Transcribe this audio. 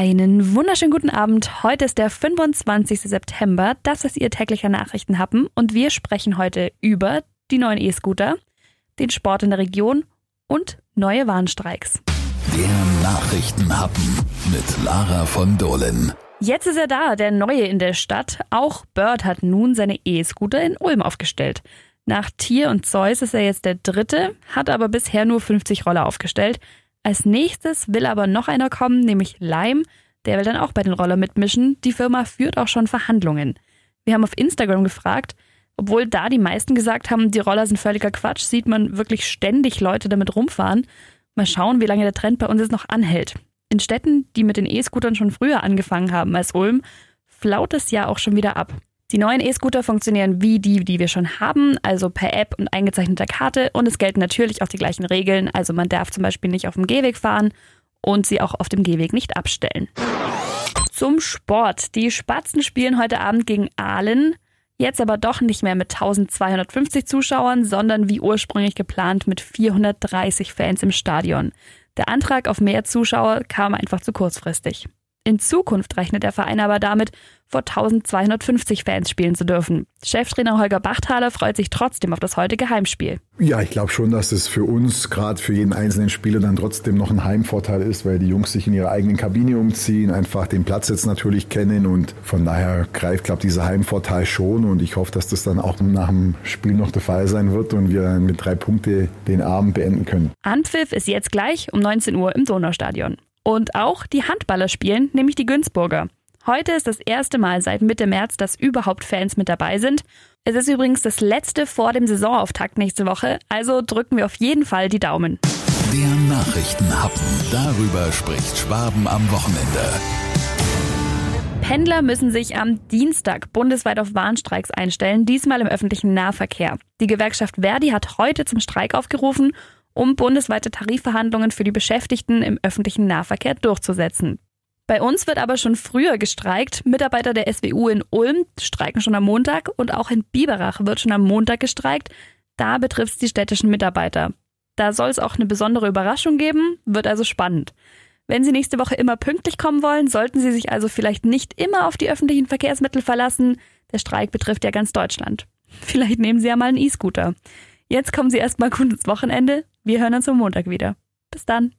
Einen wunderschönen guten Abend. Heute ist der 25. September. Das ist Ihr täglicher Nachrichtenhappen und wir sprechen heute über die neuen E-Scooter, den Sport in der Region und neue Warnstreiks. Der Nachrichtenhappen mit Lara von Dohlen. Jetzt ist er da, der neue in der Stadt. Auch Bird hat nun seine E-Scooter in Ulm aufgestellt. Nach Tier und Zeus ist er jetzt der dritte, hat aber bisher nur 50 Roller aufgestellt. Als nächstes will aber noch einer kommen, nämlich Lime. Der will dann auch bei den Roller mitmischen. Die Firma führt auch schon Verhandlungen. Wir haben auf Instagram gefragt, obwohl da die meisten gesagt haben, die Roller sind völliger Quatsch, sieht man wirklich ständig Leute damit rumfahren. Mal schauen, wie lange der Trend bei uns jetzt noch anhält. In Städten, die mit den E-Scootern schon früher angefangen haben als Ulm, flaut es ja auch schon wieder ab. Die neuen E-Scooter funktionieren wie die, die wir schon haben, also per App und eingezeichneter Karte und es gelten natürlich auch die gleichen Regeln, also man darf zum Beispiel nicht auf dem Gehweg fahren und sie auch auf dem Gehweg nicht abstellen. Zum Sport. Die Spatzen spielen heute Abend gegen Aalen. Jetzt aber doch nicht mehr mit 1250 Zuschauern, sondern wie ursprünglich geplant mit 430 Fans im Stadion. Der Antrag auf mehr Zuschauer kam einfach zu kurzfristig. In Zukunft rechnet der Verein aber damit, vor 1250 Fans spielen zu dürfen. Cheftrainer Holger Bachthaler freut sich trotzdem auf das heutige Heimspiel. Ja, ich glaube schon, dass es für uns, gerade für jeden einzelnen Spieler, dann trotzdem noch ein Heimvorteil ist, weil die Jungs sich in ihre eigenen Kabine umziehen, einfach den Platz jetzt natürlich kennen und von daher greift, glaube ich, dieser Heimvorteil schon und ich hoffe, dass das dann auch nach dem Spiel noch der Fall sein wird und wir mit drei Punkte den Abend beenden können. Anpfiff ist jetzt gleich um 19 Uhr im Donaustadion. Und auch die Handballer spielen, nämlich die Günzburger. Heute ist das erste Mal seit Mitte März, dass überhaupt Fans mit dabei sind. Es ist übrigens das letzte vor dem Saisonauftakt nächste Woche, also drücken wir auf jeden Fall die Daumen. Der Nachrichtenhappen. Darüber spricht Schwaben am Wochenende. Pendler müssen sich am Dienstag bundesweit auf Warnstreiks einstellen, diesmal im öffentlichen Nahverkehr. Die Gewerkschaft Verdi hat heute zum Streik aufgerufen um bundesweite Tarifverhandlungen für die Beschäftigten im öffentlichen Nahverkehr durchzusetzen. Bei uns wird aber schon früher gestreikt. Mitarbeiter der SWU in Ulm streiken schon am Montag und auch in Biberach wird schon am Montag gestreikt. Da betrifft es die städtischen Mitarbeiter. Da soll es auch eine besondere Überraschung geben, wird also spannend. Wenn Sie nächste Woche immer pünktlich kommen wollen, sollten Sie sich also vielleicht nicht immer auf die öffentlichen Verkehrsmittel verlassen. Der Streik betrifft ja ganz Deutschland. Vielleicht nehmen Sie ja mal einen E-Scooter. Jetzt kommen Sie erstmal gut ins Wochenende. Wir hören uns am Montag wieder. Bis dann.